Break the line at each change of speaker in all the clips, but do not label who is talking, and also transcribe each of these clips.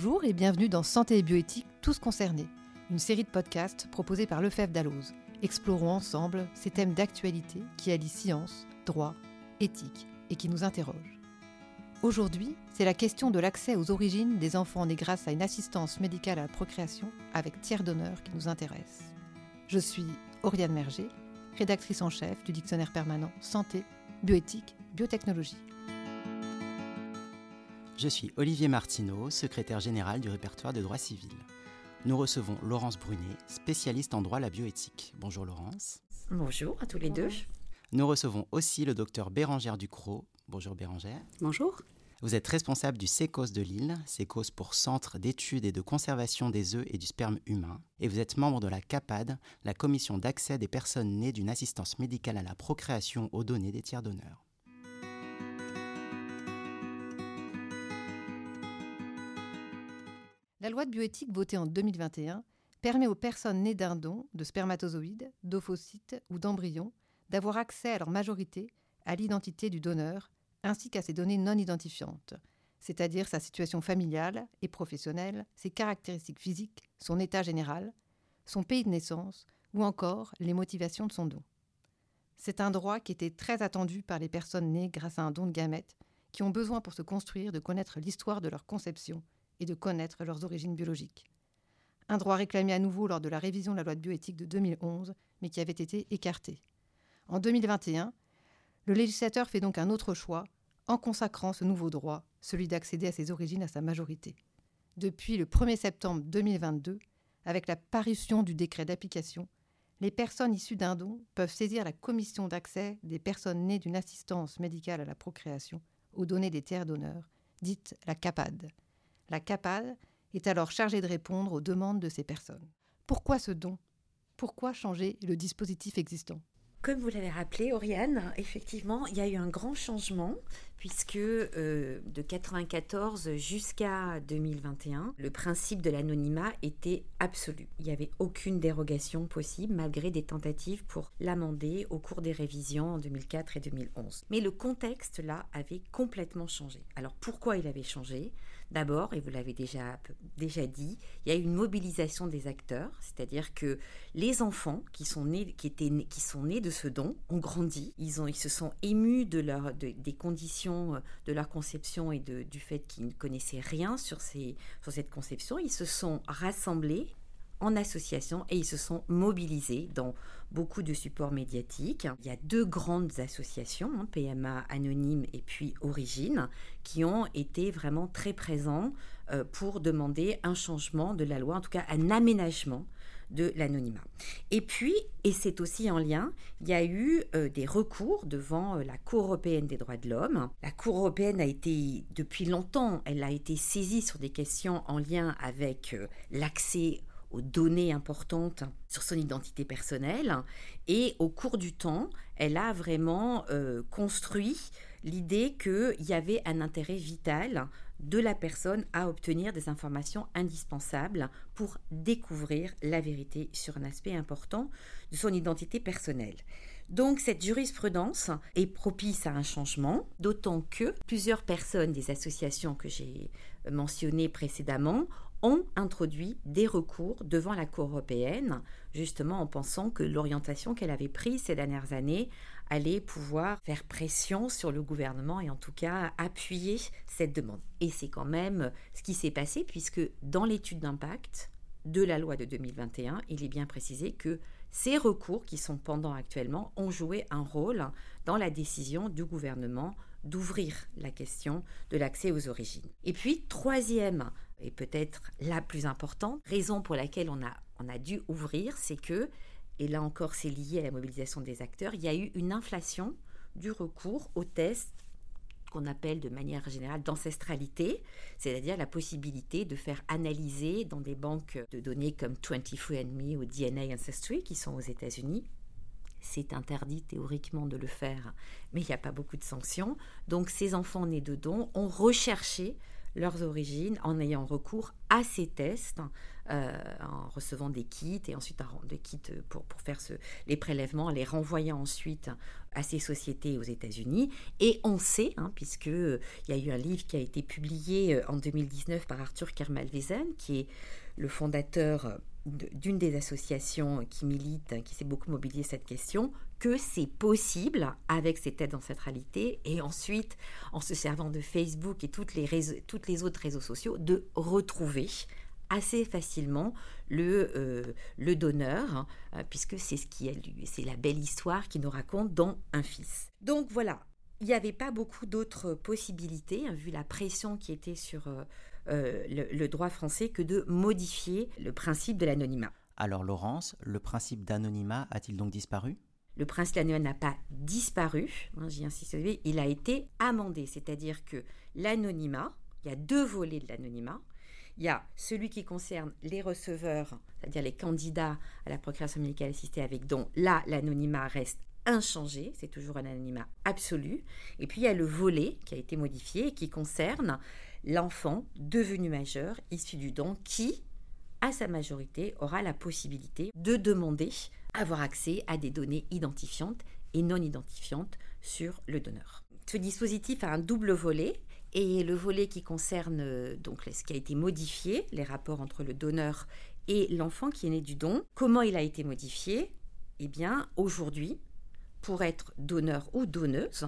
Bonjour et bienvenue dans Santé et bioéthique, tous concernés, une série de podcasts proposés par Lefebvre Dalloz. Explorons ensemble ces thèmes d'actualité qui allient science, droit, éthique et qui nous interrogent. Aujourd'hui, c'est la question de l'accès aux origines des enfants nés grâce à une assistance médicale à la procréation avec tiers d'honneur qui nous intéresse. Je suis Oriane Merger, rédactrice en chef du dictionnaire permanent Santé, Bioéthique, Biotechnologie.
Je suis Olivier Martineau, secrétaire général du répertoire de droit civil. Nous recevons Laurence Brunet, spécialiste en droit la bioéthique. Bonjour Laurence.
Bonjour à tous les deux.
Nous recevons aussi le docteur Bérangère Ducrot. Bonjour Bérangère.
Bonjour.
Vous êtes responsable du CECOS de Lille, CECOS pour Centre d'études et de conservation des œufs et du sperme humain, et vous êtes membre de la CAPAD, la commission d'accès des personnes nées d'une assistance médicale à la procréation aux données des tiers donneurs.
La loi de bioéthique votée en 2021 permet aux personnes nées d'un don de spermatozoïdes, d'ophocytes ou d'embryons d'avoir accès à leur majorité à l'identité du donneur ainsi qu'à ses données non identifiantes, c'est-à-dire sa situation familiale et professionnelle, ses caractéristiques physiques, son état général, son pays de naissance ou encore les motivations de son don. C'est un droit qui était très attendu par les personnes nées grâce à un don de gamètes qui ont besoin pour se construire de connaître l'histoire de leur conception et de connaître leurs origines biologiques. Un droit réclamé à nouveau lors de la révision de la loi de bioéthique de 2011, mais qui avait été écarté. En 2021, le législateur fait donc un autre choix en consacrant ce nouveau droit, celui d'accéder à ses origines à sa majorité. Depuis le 1er septembre 2022, avec la parution du décret d'application, les personnes issues d'un don peuvent saisir la commission d'accès des personnes nées d'une assistance médicale à la procréation aux données des tiers donneurs, dite la CAPAD. La CAPAD est alors chargée de répondre aux demandes de ces personnes. Pourquoi ce don? Pourquoi changer le dispositif existant?
Comme vous l'avez rappelé, Oriane, effectivement, il y a eu un grand changement puisque euh, de 1994 jusqu'à 2021, le principe de l'anonymat était absolu. Il n'y avait aucune dérogation possible malgré des tentatives pour l'amender au cours des révisions en 2004 et 2011. Mais le contexte là avait complètement changé. Alors pourquoi il avait changé? D'abord, et vous l'avez déjà, déjà dit, il y a eu une mobilisation des acteurs, c'est-à-dire que les enfants qui sont nés, qui étaient, qui sont nés de ce don ont grandi, ils, ont, ils se sont émus de leur, des conditions euh, de leur conception et du fait qu'ils ne connaissaient rien sur, ces, sur cette conception. Ils se sont rassemblés en association et ils se sont mobilisés dans beaucoup de supports médiatiques. Il y a deux grandes associations, hein, PMA Anonyme et puis Origine, qui ont été vraiment très présents euh, pour demander un changement de la loi, en tout cas un aménagement de l'anonymat. Et puis, et c'est aussi en lien, il y a eu euh, des recours devant euh, la Cour européenne des droits de l'homme. La Cour européenne a été, depuis longtemps, elle a été saisie sur des questions en lien avec l'accès aux données importantes sur son identité personnelle. Et au cours du temps, elle a vraiment euh, construit l'idée qu'il y avait un intérêt vital de la personne à obtenir des informations indispensables pour découvrir la vérité sur un aspect important de son identité personnelle. Donc cette jurisprudence est propice à un changement, d'autant que plusieurs personnes des associations que j'ai mentionnées précédemment ont introduit des recours devant la Cour européenne, justement en pensant que l'orientation qu'elle avait prise ces dernières années allait pouvoir faire pression sur le gouvernement et en tout cas appuyer cette demande. Et c'est quand même ce qui s'est passé puisque dans l'étude d'impact de la loi de 2021, il est bien précisé que ces recours qui sont pendants actuellement ont joué un rôle dans la décision du gouvernement d'ouvrir la question de l'accès aux origines. Et puis, troisième et peut-être la plus importante, raison pour laquelle on a, on a dû ouvrir, c'est que, et là encore c'est lié à la mobilisation des acteurs, il y a eu une inflation du recours aux tests qu'on appelle de manière générale d'ancestralité, c'est-à-dire la possibilité de faire analyser dans des banques de données comme 23andMe ou DNA Ancestry qui sont aux États-Unis c'est interdit théoriquement de le faire, mais il n'y a pas beaucoup de sanctions. Donc ces enfants nés de dons ont recherché leurs origines en ayant recours à ces tests, euh, en recevant des kits et ensuite des kits pour, pour faire les prélèvements, les renvoyant ensuite à ces sociétés aux États-Unis. Et on sait, hein, puisque il y a eu un livre qui a été publié en 2019 par Arthur Kermalvezen, qui est le fondateur d'une des associations qui milite, qui s'est beaucoup mobilisée cette question, que c'est possible avec ces têtes d'ancestralité et ensuite, en se servant de Facebook et toutes les, toutes les autres réseaux sociaux, de retrouver assez facilement le, euh, le donneur, hein, euh, puisque c'est ce qui c'est la belle histoire qui nous raconte dans Un fils. Donc voilà, il n'y avait pas beaucoup d'autres possibilités, hein, vu la pression qui était sur euh, le, droit français que de modifier le principe de l'anonymat.
Alors Laurence, le principe d'anonymat a-t-il donc disparu?
Le principe l'anonymat n'a pas disparu, hein, j'y insiste, il a été amendé, c'est-à-dire que l'anonymat, il y a deux volets de l'anonymat. Il y a celui qui concerne les receveurs, c'est-à-dire les candidats à la procuration médicale assistée avec don. Là, l'anonymat reste inchangé, c'est toujours un anonymat absolu. Et puis il y a le volet qui a été modifié et qui concerne l'enfant devenu majeur issu du don qui, à sa majorité, aura la possibilité de demander avoir accès à des données identifiantes et non identifiantes sur le donneur. Ce dispositif a un double volet et le volet qui concerne euh, donc ce qui a été modifié, les rapports entre le donneur et l'enfant qui est né du don. Comment il a été modifié? Eh bien, aujourd'hui, pour être donneur ou donneuse,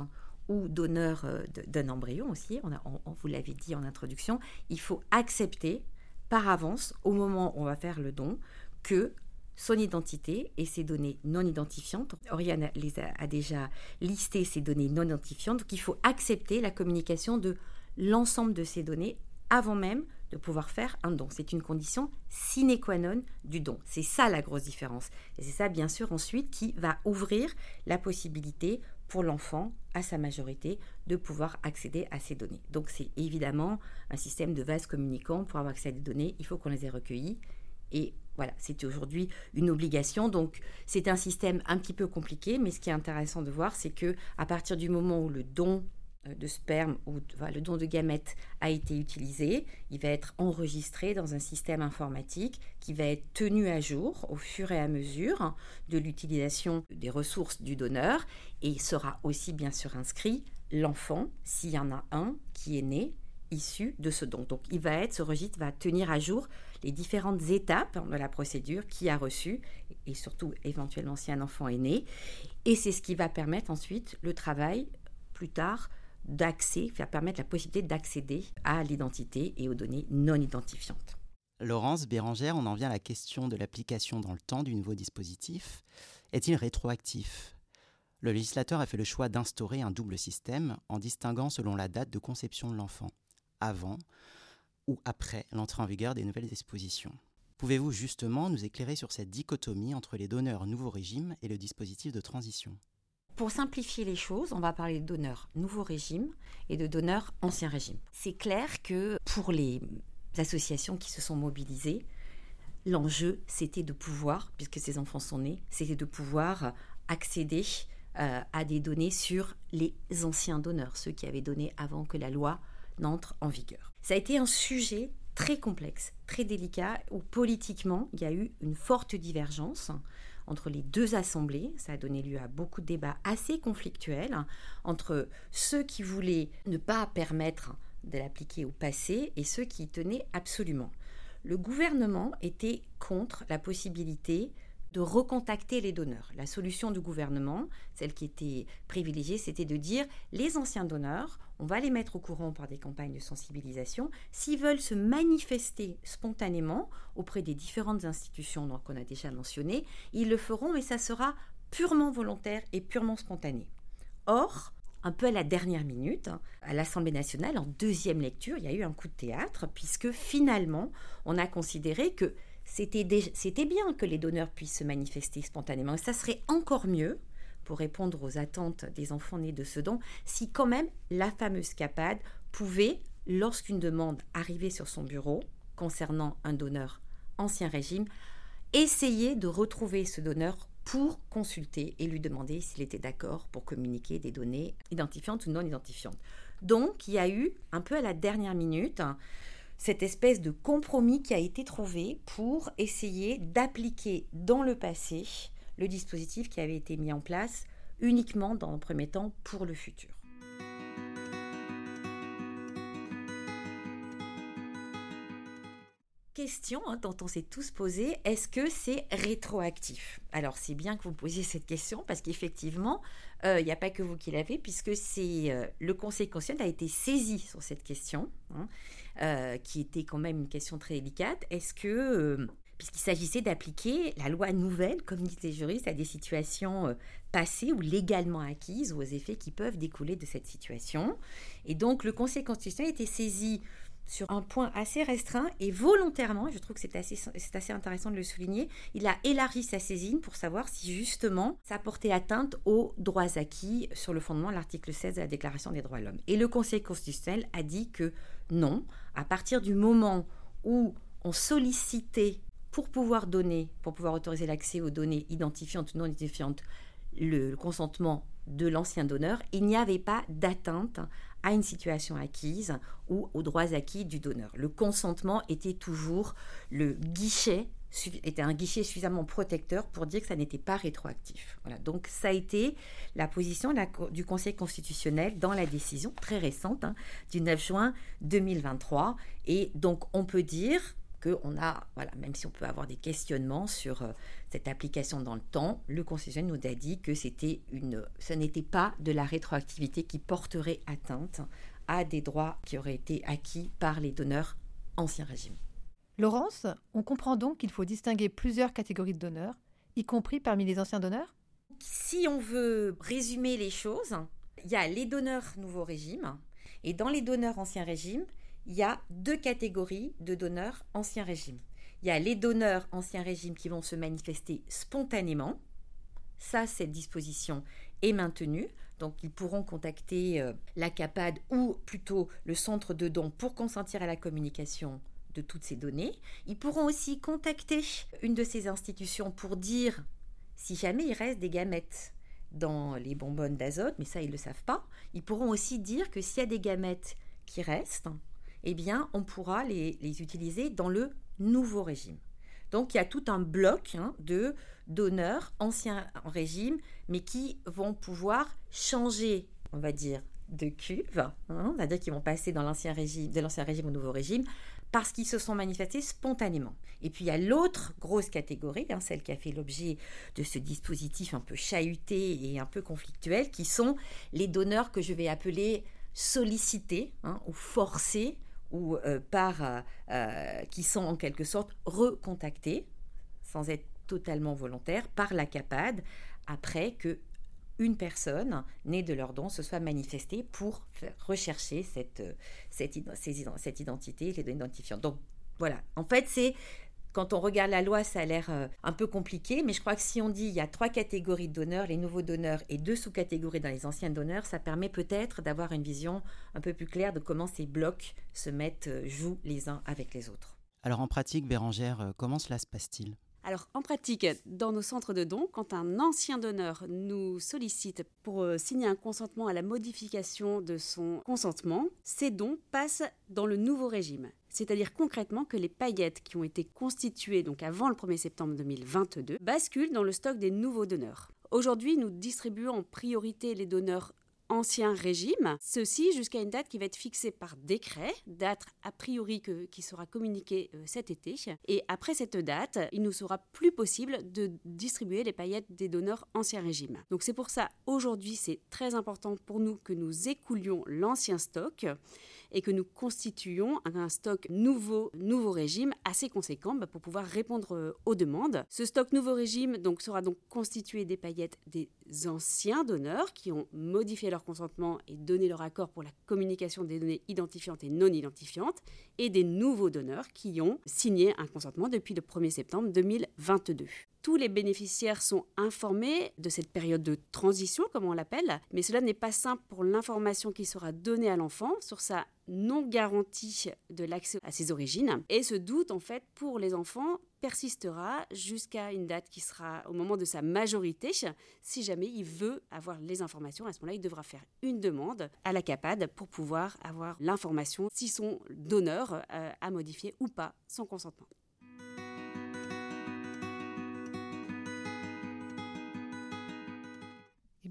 ou donneur euh, d'un embryon aussi, on, vous l'avait dit en introduction, il faut accepter par avance, au moment où on va faire le don, que son identité et ses données non identifiantes. Oriane les a, déjà listé ces données non identifiantes, donc il faut accepter la communication de l'ensemble de ces données avant même de pouvoir faire un don. C'est une condition sine qua non du don. C'est ça la grosse différence. C'est ça, bien sûr, ensuite, qui va ouvrir la possibilité pour l'enfant, à sa majorité, de pouvoir accéder à ces données. Donc c'est évidemment un système de vase communicant. Pour avoir accès à des données, il faut qu'on les ait recueillies. Et voilà, c'est aujourd'hui une obligation. Donc c'est un système un petit peu compliqué, mais ce qui est intéressant de voir, c'est que à partir du moment où le don de sperme ou le don de gamètes a été utilisé, il va être enregistré dans un système informatique qui va être tenu à jour au fur et à mesure de l'utilisation des ressources du donneur et sera aussi bien sûr inscrit l'enfant, s'il y en a un qui est né issu de ce don. Donc il va être, ce registre va tenir à jour les différentes étapes de la procédure qui a reçu et surtout éventuellement si un enfant est né. Et c'est ce qui va permettre ensuite le travail plus tard d'accès, faire permettre la possibilité d'accéder à l'identité et aux données non identifiantes.
Laurence Bérangère, on en vient à la question de l'application dans le temps du nouveau dispositif. Est-il rétroactif? Le législateur a fait le choix d'instaurer un double système en distinguant selon la date de conception de l'enfant, avant ou après l'entrée en vigueur des nouvelles dispositions. Pouvez-vous justement nous éclairer sur cette dichotomie entre les donneurs nouveau régime et le dispositif de transition?
Pour simplifier les choses, on va parler de donneurs nouveau régime et de donneurs ancien régime. C'est clair que pour les associations qui se sont mobilisées, l'enjeu, c'était de pouvoir, puisque ces enfants sont nés, c'était de pouvoir accéder euh, à des données sur les anciens donneurs, ceux qui avaient donné avant que la loi n'entre en vigueur. Ça a été un sujet très complexe, très délicat, où politiquement, il y a eu une forte divergence entre les deux assemblées. Ça a donné lieu à beaucoup de débats assez conflictuels entre ceux qui voulaient ne pas permettre de l'appliquer au passé et ceux qui y tenaient absolument. Le gouvernement était contre la possibilité de recontacter les donneurs. La solution du gouvernement, celle qui était privilégiée, c'était de dire les anciens donneurs, on va les mettre au courant par des campagnes de sensibilisation. S'ils veulent se manifester spontanément auprès des différentes institutions qu'on a déjà mentionnées, ils le feront, mais ça sera purement volontaire et purement spontané. Or, un peu à la dernière minute, à l'Assemblée nationale, en deuxième lecture, il y a eu un coup de théâtre, puisque finalement, on a considéré que c'était bien que les donneurs puissent se manifester spontanément. Et ça serait encore mieux pour répondre aux attentes des enfants nés de ce don, si quand même la fameuse CAPAD pouvait, lorsqu'une demande arrivait sur son bureau concernant un donneur ancien régime, essayer de retrouver ce donneur pour consulter et lui demander s'il était d'accord pour communiquer des données identifiantes ou non identifiantes. Donc, il y a eu, un peu à la dernière minute, cette espèce de compromis qui a été trouvé pour essayer d'appliquer dans le passé le dispositif qui avait été mis en place uniquement dans le premier temps pour le futur. Question hein, dont on s'est tous posé, est-ce que c'est rétroactif? Alors c'est bien que vous posiez cette question parce qu'effectivement, euh, il n'y a pas que vous qui l'avez puisque c'est euh, le Conseil constitutionnel a été saisi sur cette question, hein, euh, qui était quand même une question très délicate. Est-ce que puisqu'il s'agissait d'appliquer la loi nouvelle, comme disent les juristes, à des situations passées ou légalement acquises ou aux effets qui peuvent découler de cette situation? Et donc le Conseil constitutionnel a été saisi sur un point assez restreint et volontairement, je trouve que c'est assez, intéressant de le souligner, il a élargi sa saisine pour savoir si justement ça portait atteinte aux droits acquis sur le fondement de l'article 16 de la Déclaration des droits de l'homme. Et le Conseil constitutionnel a dit que non, à partir du moment où on sollicitait pour pouvoir donner, pour pouvoir autoriser l'accès aux données identifiantes ou non identifiantes, le consentement de l'ancien donneur, il n'y avait pas d'atteinte à une situation acquise ou aux droits acquis du donneur. Le consentement était toujours le guichet était un guichet suffisamment protecteur pour dire que ça n'était pas rétroactif. Voilà, donc ça a été la position du Conseil constitutionnel dans la décision très récente hein, du 9 juin 2023. Et donc on peut dire qu'on a, voilà, même si on peut avoir des questionnements sur euh, cette application dans le temps, le Conseil nous a dit que c'était une, ce n'était pas de la rétroactivité qui porterait atteinte à des droits qui auraient été acquis par les donneurs ancien régime.
Laurence, on comprend donc qu'il faut distinguer plusieurs catégories de donneurs, y compris parmi les anciens donneurs
Si on veut résumer les choses, il y a les donneurs nouveau régime, et dans les donneurs ancien régime, il y a deux catégories de donneurs ancien régime. Il y a les donneurs ancien régime qui vont se manifester spontanément. Ça, cette disposition est maintenue. Donc, ils pourront contacter euh, la CAPAD ou plutôt le centre de dons pour consentir à la communication de toutes ces données. Ils pourront aussi contacter une de ces institutions pour dire si jamais il reste des gamètes dans les bonbonnes d'azote, mais ça, ils ne le savent pas. Ils pourront aussi dire que s'il y a des gamètes qui restent, eh bien, on pourra les, utiliser dans le nouveau régime. Donc, il y a tout un bloc hein, de donneurs anciens régime, mais qui vont pouvoir changer, on va dire, de cuve, hein, c'est-à-dire qu'ils vont passer dans l'ancien régime, de l'ancien régime au nouveau régime, parce qu'ils se sont manifestés spontanément. Et puis il y a l'autre grosse catégorie, hein, celle qui a fait l'objet de ce dispositif un peu chahuté et un peu conflictuel, qui sont les donneurs que je vais appeler sollicités ou forcés ou euh, par, euh, euh, qui sont en quelque sorte recontactés, sans être totalement volontaires, par la CAPAD, après que une personne née de leur don se soit manifestée pour rechercher cette, identité, les identifiants. Donc voilà, en fait, c'est quand on regarde la loi, ça a l'air euh, un peu compliqué, mais je crois que si on dit il y a trois catégories de donneurs, les nouveaux donneurs et deux sous-catégories dans les anciens donneurs, ça permet peut-être d'avoir une vision un peu plus claire de comment ces blocs se mettent, euh, jouent les uns avec les autres.
Alors en pratique, Bérangère, euh, comment cela se passe-t-il?
Alors en pratique, dans nos centres de dons, quand un ancien donneur nous sollicite pour signer un consentement à la modification de son consentement, ces dons passent dans le nouveau régime. C'est-à-dire concrètement que les paillettes qui ont été constituées donc avant le 1er septembre 2022 basculent dans le stock des nouveaux donneurs. Aujourd'hui, nous distribuons en priorité les donneurs ancien régime, ceci jusqu'à une date qui va être fixée par décret, date a priori qui sera communiquée euh, cet été. Et après cette date, il nous sera plus possible de distribuer les paillettes des donneurs ancien régime. Donc c'est pour ça, aujourd'hui, c'est très important pour nous que nous écoulions l'ancien stock et que nous constituions un stock nouveau, nouveau régime assez conséquent bah, pour pouvoir répondre euh, aux demandes. Ce stock nouveau régime donc, sera donc constitué des paillettes des anciens donneurs qui ont modifié leur consentement et donné leur accord pour la communication des données identifiantes et non identifiantes, et des nouveaux donneurs qui ont signé un consentement depuis le 1er septembre 2022 tous les bénéficiaires sont informés de cette période de transition, comme on l'appelle, mais cela n'est pas simple pour l'information qui sera donnée à l'enfant sur sa non garantie de l'accès à ses origines et ce doute en fait pour les enfants persistera jusqu'à une date qui sera au moment de sa majorité. Si jamais il veut avoir les informations, à ce moment-là, il devra faire une demande à la CAPAD pour pouvoir avoir l'information si son donneur euh, a modifié ou pas son consentement.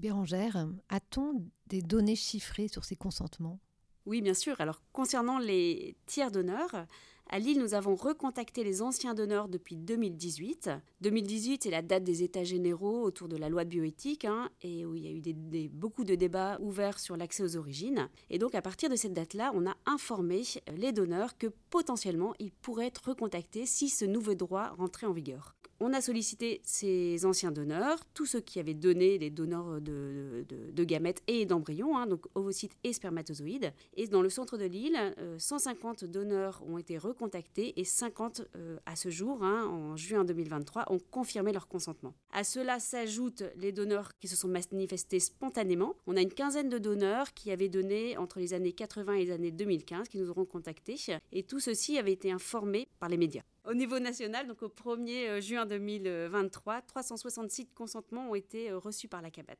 Bérangère, a-t-on des données chiffrées sur ces consentements?
Oui, bien sûr. Alors, concernant les tiers donneurs, à Lille, nous avons recontacté les anciens donneurs depuis 2018. 2018, c'est la date des États généraux autour de la loi de bioéthique, hein, et où il y a eu beaucoup de débats ouverts sur l'accès aux origines. Et donc, à partir de cette date-là, on a informé les donneurs que potentiellement, ils pourraient être recontactés si ce nouveau droit rentrait en vigueur. On a sollicité ces anciens donneurs, tous ceux qui avaient donné les donneurs de, gamètes et d'embryons, hein, donc ovocytes et spermatozoïdes. Et dans le centre de l'île, 150 donneurs ont été recontactés et 50 euh, à ce jour, hein, en juin 2023, ont confirmé leur consentement. À cela s'ajoutent les donneurs qui se sont manifestés spontanément. On a une quinzaine de donneurs qui avaient donné entre les années 80 et les années 2015, qui nous auront contactés. Et tout ceci avait été informé par les médias. Au niveau national, donc au 1er euh, juin 2023, 366 consentements ont été euh, reçus par la CAPAD.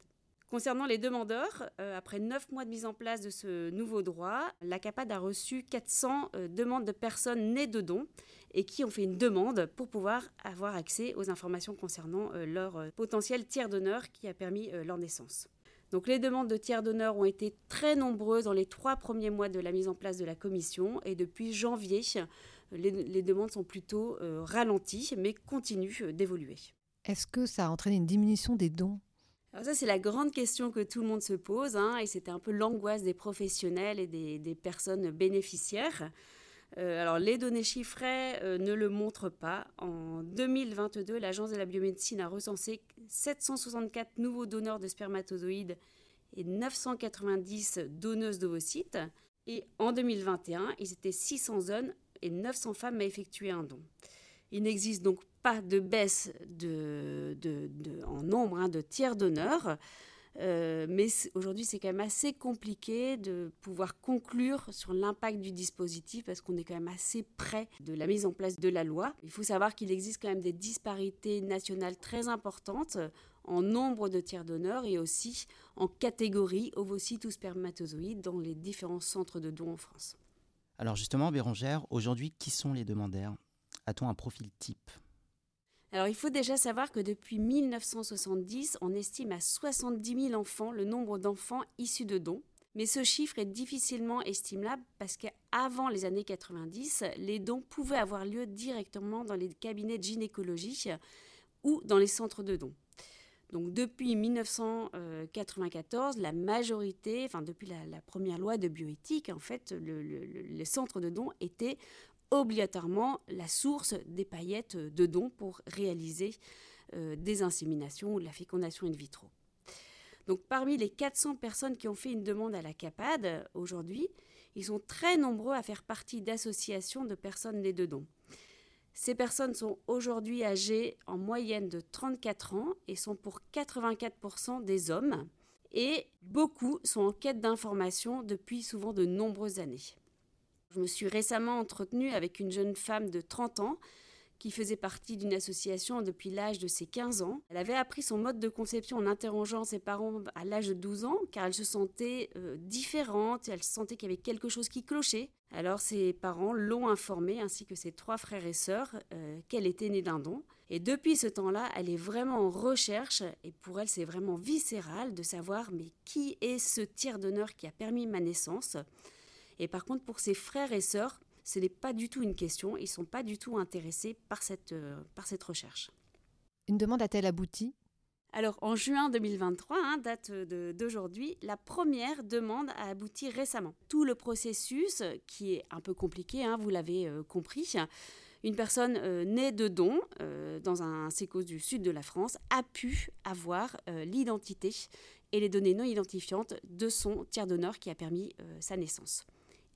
Concernant les demandeurs, euh, après neuf mois de mise en place de ce nouveau droit, la CAPAD a reçu 400 demandes de personnes nées de dons et qui ont fait une demande pour pouvoir avoir accès aux informations concernant leur potentiel tiers donneur qui a permis leur naissance. Donc les demandes de tiers donneurs ont été très nombreuses dans les trois premiers mois de la mise en place de la commission et depuis janvier, les, demandes sont plutôt euh, ralenties, mais continuent euh, d'évoluer.
Est-ce que ça a entraîné une diminution des dons?
Alors ça, c'est la grande question que tout le monde se pose, hein, et c'était un peu l'angoisse des professionnels et des, personnes bénéficiaires. Euh, alors les données chiffrées ne le montrent pas. En 2022, l'Agence de la biomédecine a recensé 764 nouveaux donneurs de spermatozoïdes et 990 donneuses d'ovocytes. Et en 2021, ils étaient 600 hommes et 900 femmes à effectué un don. Il n'existe donc pas de baisse en nombre hein, de tiers donneurs, euh, mais aujourd'hui c'est quand même assez compliqué de pouvoir conclure sur l'impact du dispositif parce qu'on est quand même assez près de la mise en place de la loi. Il faut savoir qu'il existe quand même des disparités nationales très importantes en nombre de tiers donneurs et aussi en catégorie ovocytes ou spermatozoïdes dans les différents centres de dons en France.
Alors justement, Bérangère, aujourd'hui, qui sont les demandeurs? A-t-on un profil type?
Alors il faut déjà savoir que depuis 1970, on estime à 70 000 enfants le nombre d'enfants issus de dons. Mais ce chiffre est difficilement estimable parce qu'avant les années 90, les dons pouvaient avoir lieu directement dans les cabinets de gynécologie ou dans les centres de dons. Donc depuis 1994, la majorité, depuis la, première loi de bioéthique, en fait, les centres de dons étaient obligatoirement la source des paillettes de dons pour réaliser euh, des inséminations ou de la fécondation in vitro. Donc parmi les 400 personnes qui ont fait une demande à la CAPAD aujourd'hui, ils sont très nombreux à faire partie d'associations de personnes nées de dons. Ces personnes sont aujourd'hui âgées en moyenne de 34 ans et sont pour 84% des hommes. Et beaucoup sont en quête d'informations depuis souvent de nombreuses années. Je me suis récemment entretenue avec une jeune femme de 30 ans qui faisait partie d'une association depuis l'âge de ses 15 ans. Elle avait appris son mode de conception en interrogeant ses parents à l'âge de 12 ans, car elle se sentait euh, différente, elle sentait qu'il y avait quelque chose qui clochait. Alors ses parents l'ont informée, ainsi que ses trois frères et sœurs, euh, qu'elle était née d'un don. Et depuis ce temps-là, elle est vraiment en recherche, et pour elle c'est vraiment viscéral de savoir mais qui est ce tiers d'honneur qui a permis ma naissance? Et par contre pour ses frères et sœurs, ce n'est pas du tout une question, ils ne sont pas du tout intéressés par cette, euh, par cette recherche.
Une demande a-t-elle abouti?
Alors, en juin 2023, hein, date d'aujourd'hui, la première demande a abouti récemment. Tout le processus, qui est un peu compliqué, hein, vous l'avez euh, compris, une personne euh, née de don dans un sécos du sud de la France a pu avoir l'identité et les données non identifiantes de son tiers d'honneur qui a permis sa naissance.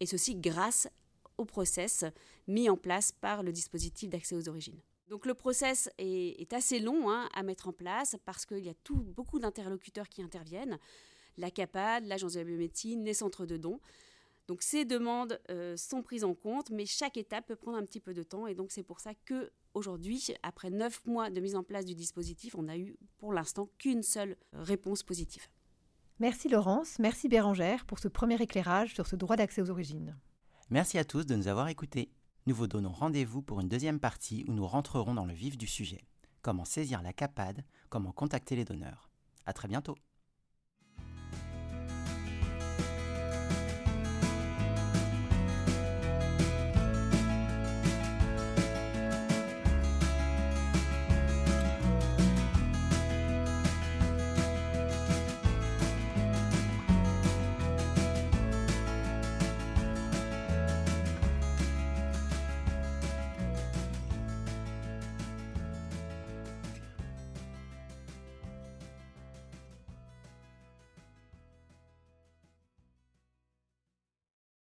Et ceci grâce au process mis en place par le dispositif d'accès aux origines. Donc le process est, assez long hein, à mettre en place parce qu'il y a beaucoup d'interlocuteurs qui interviennent, la CAPAD, l'Agence de la biomédecine, les centres de dons. Donc ces demandes euh, sont prises en compte, mais chaque étape peut prendre un petit peu de temps. Et donc c'est pour ça que aujourd'hui, après neuf mois de mise en place du dispositif, on n'a eu pour l'instant qu'une seule réponse positive.
Merci Laurence, merci Bérangère pour ce premier éclairage sur ce droit d'accès aux origines.
Merci à tous de nous avoir écoutés. Nous vous donnons rendez-vous pour une deuxième partie où nous rentrerons dans le vif du sujet. Comment saisir la CAPAD, comment contacter les donneurs. À très bientôt.